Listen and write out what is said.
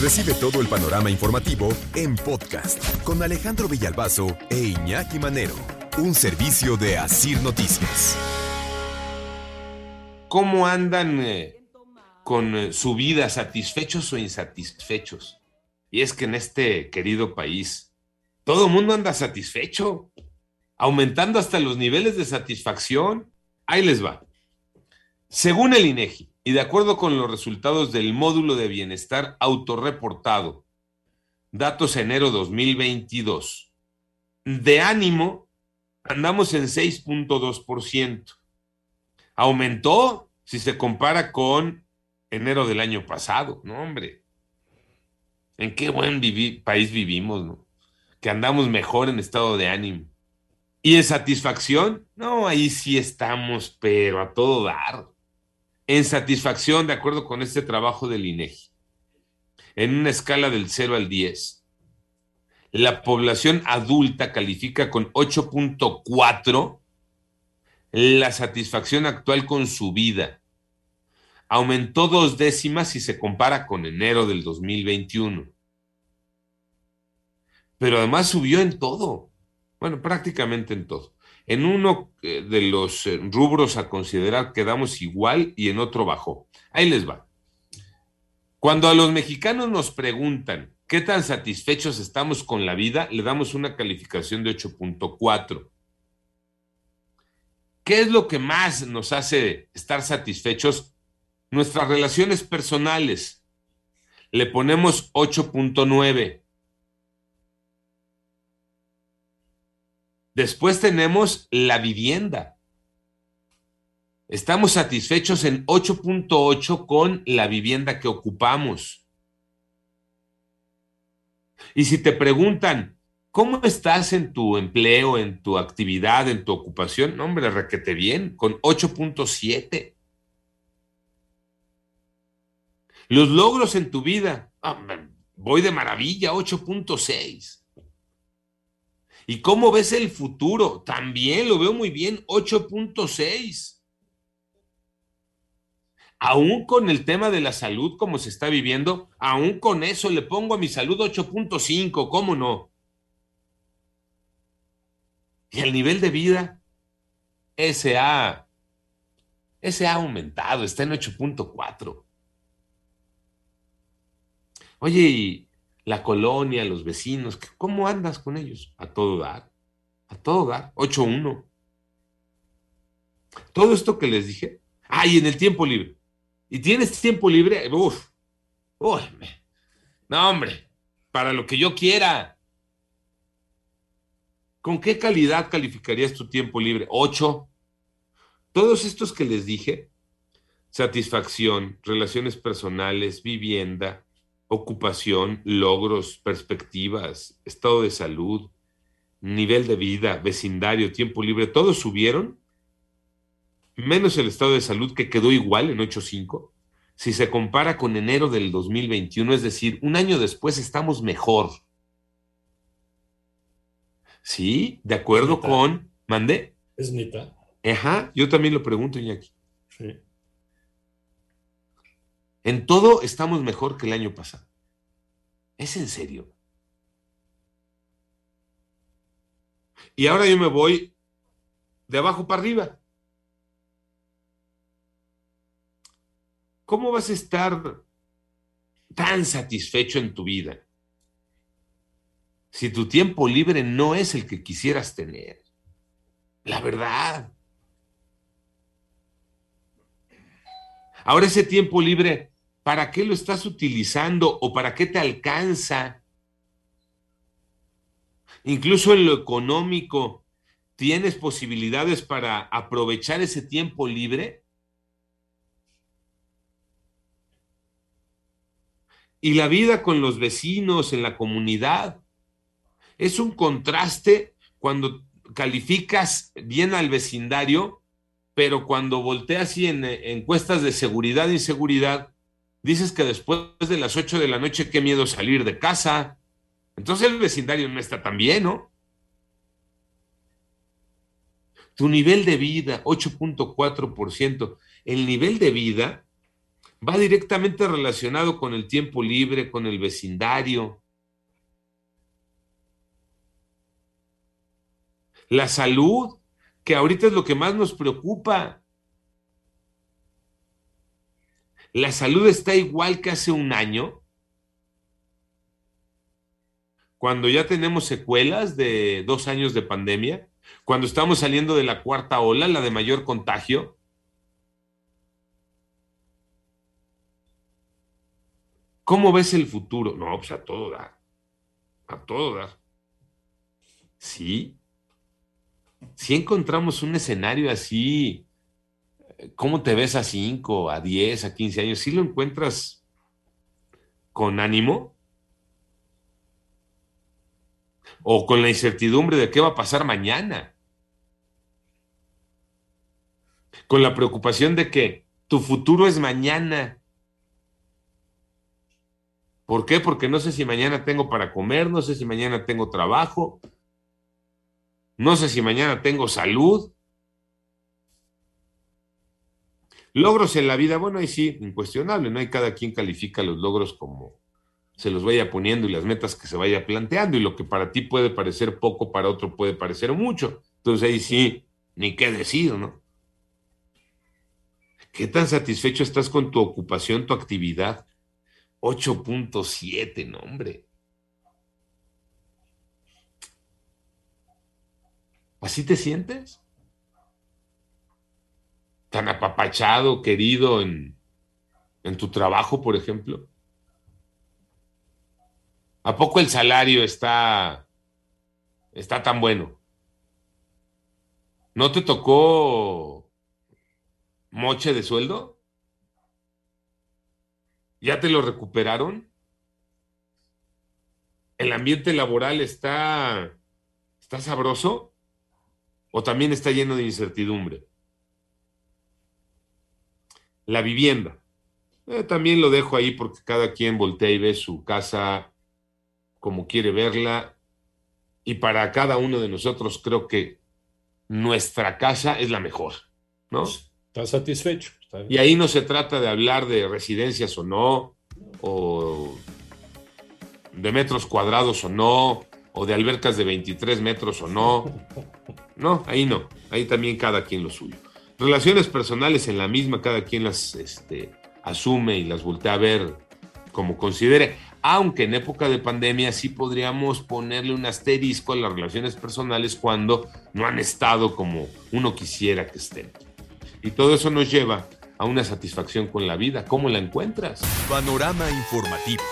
Recibe todo el panorama informativo en podcast con Alejandro Villalbazo e Iñaki Manero, un servicio de Asir Noticias. ¿Cómo andan eh, con eh, su vida, satisfechos o insatisfechos? Y es que en este querido país, todo el mundo anda satisfecho, aumentando hasta los niveles de satisfacción. Ahí les va. Según el INEGI, y de acuerdo con los resultados del módulo de bienestar autorreportado, datos enero 2022, de ánimo andamos en 6.2%. Aumentó si se compara con enero del año pasado, no hombre. En qué buen país vivimos, ¿no? Que andamos mejor en estado de ánimo. ¿Y en satisfacción? No, ahí sí estamos, pero a todo dar en satisfacción de acuerdo con este trabajo del INEGI. En una escala del 0 al 10, la población adulta califica con 8.4 la satisfacción actual con su vida. Aumentó dos décimas si se compara con enero del 2021. Pero además subió en todo. Bueno, prácticamente en todo. En uno eh, de los eh, rubros a considerar quedamos igual y en otro bajó. Ahí les va. Cuando a los mexicanos nos preguntan qué tan satisfechos estamos con la vida, le damos una calificación de 8.4. ¿Qué es lo que más nos hace estar satisfechos? Nuestras relaciones personales. Le ponemos 8.9. Después tenemos la vivienda. Estamos satisfechos en 8.8 con la vivienda que ocupamos. Y si te preguntan, ¿cómo estás en tu empleo, en tu actividad, en tu ocupación? No, hombre, requete bien, con 8.7. Los logros en tu vida, voy de maravilla, 8.6. ¿Y cómo ves el futuro? También lo veo muy bien, 8.6. Aún con el tema de la salud como se está viviendo, aún con eso le pongo a mi salud 8.5, ¿cómo no? Y el nivel de vida, ese ha, ese ha aumentado, está en 8.4. Oye, y la colonia, los vecinos, ¿cómo andas con ellos? A todo dar, a todo dar, 8-1. Todo esto que les dije, ay, en el tiempo libre. ¿Y tienes tiempo libre? Uf, uf, no hombre, para lo que yo quiera. ¿Con qué calidad calificarías tu tiempo libre? 8. Todos estos que les dije, satisfacción, relaciones personales, vivienda, ocupación, logros, perspectivas, estado de salud, nivel de vida, vecindario, tiempo libre, todos subieron, menos el estado de salud que quedó igual en 8.5. Si se compara con enero del 2021, es decir, un año después estamos mejor. Sí, de acuerdo con... ¿Mandé? Es neta. Ajá, yo también lo pregunto, Iñaki. Sí. En todo estamos mejor que el año pasado. ¿Es en serio? Y ahora yo me voy de abajo para arriba. ¿Cómo vas a estar tan satisfecho en tu vida si tu tiempo libre no es el que quisieras tener? La verdad. Ahora ese tiempo libre ¿Para qué lo estás utilizando o para qué te alcanza? Incluso en lo económico, ¿tienes posibilidades para aprovechar ese tiempo libre? Y la vida con los vecinos en la comunidad. Es un contraste cuando calificas bien al vecindario, pero cuando volteas y en encuestas de seguridad e inseguridad, dices que después de las 8 de la noche, qué miedo salir de casa. Entonces el vecindario no está tan bien, ¿no? Tu nivel de vida, 8.4%. El nivel de vida va directamente relacionado con el tiempo libre, con el vecindario. La salud, que ahorita es lo que más nos preocupa. La salud está igual que hace un año, cuando ya tenemos secuelas de dos años de pandemia, cuando estamos saliendo de la cuarta ola, la de mayor contagio. ¿Cómo ves el futuro? No, pues a todo dar. A todo dar. Sí. Si encontramos un escenario así, ¿cómo te ves a 5, a 10, a 15 años? ¿Sí lo encuentras con ánimo? ¿O con la incertidumbre de qué va a pasar mañana? Con la preocupación de que tu futuro es mañana. ¿Por qué? Porque no sé si mañana tengo para comer, no sé si mañana tengo trabajo, no sé si mañana tengo salud. Logros en la vida, bueno, ahí sí, incuestionable, ¿no? hay cada quien califica los logros como se los vaya poniendo y las metas que se vaya planteando y lo que para ti puede parecer poco, para otro puede parecer mucho. Entonces ahí sí, ni qué decir, ¿no? ¿Qué tan satisfecho estás con tu ocupación, tu actividad? 8.7, no, hombre. ¿Así te sientes? ¿Tan apapachado, querido en, en tu trabajo, por ejemplo? ¿A poco el salario está, está tan bueno? ¿No te tocó moche de sueldo? ¿Ya te lo recuperaron? ¿El ambiente laboral está, está sabroso? ¿O también está lleno de incertidumbre? La vivienda. Eh, también lo dejo ahí porque cada quien voltea y ve su casa como quiere verla. Y para cada uno de nosotros creo que nuestra casa es la mejor, ¿no? Está satisfecho. Y ahí no se trata de hablar de residencias o no, o de metros cuadrados o no, o de albercas de 23 metros o no. No, ahí no. Ahí también cada quien lo suyo. Relaciones personales en la misma, cada quien las este, asume y las voltea a ver como considere aunque en época de pandemia sí podríamos ponerle un asterisco a las relaciones personales cuando no han estado como uno quisiera que estén. Y todo eso nos lleva a una satisfacción con la vida. ¿Cómo la encuentras? Panorama informativo.